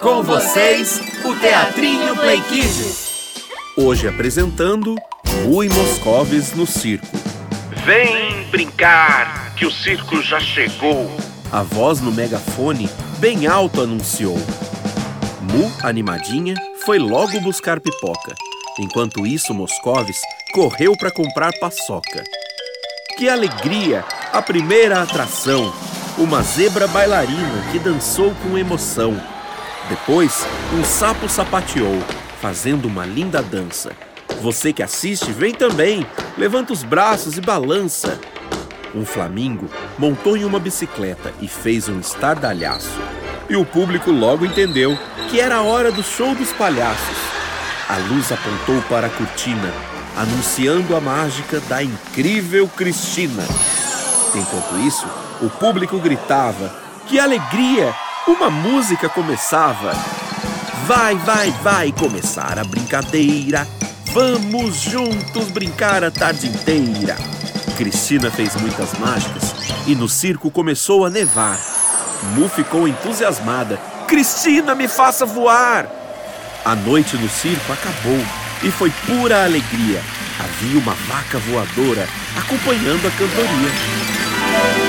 Com vocês, o Teatrinho Play Kids. Hoje apresentando Mu e Moscovis no circo. Vem brincar, que o circo já chegou. A voz no megafone bem alto anunciou. Mu, animadinha, foi logo buscar pipoca. Enquanto isso, Moscovis correu para comprar paçoca. Que alegria! A primeira atração! Uma zebra bailarina que dançou com emoção. Depois, um sapo sapateou, fazendo uma linda dança. Você que assiste, vem também, levanta os braços e balança. Um flamingo montou em uma bicicleta e fez um estardalhaço. E o público logo entendeu que era a hora do show dos palhaços. A luz apontou para a cortina, anunciando a mágica da incrível Cristina. Enquanto isso, o público gritava: Que alegria! Uma música começava. Vai, vai, vai começar a brincadeira. Vamos juntos brincar a tarde inteira. Cristina fez muitas mágicas e no circo começou a nevar. Mu ficou entusiasmada. Cristina, me faça voar! A noite no circo acabou e foi pura alegria. Havia uma vaca voadora acompanhando a cantoria.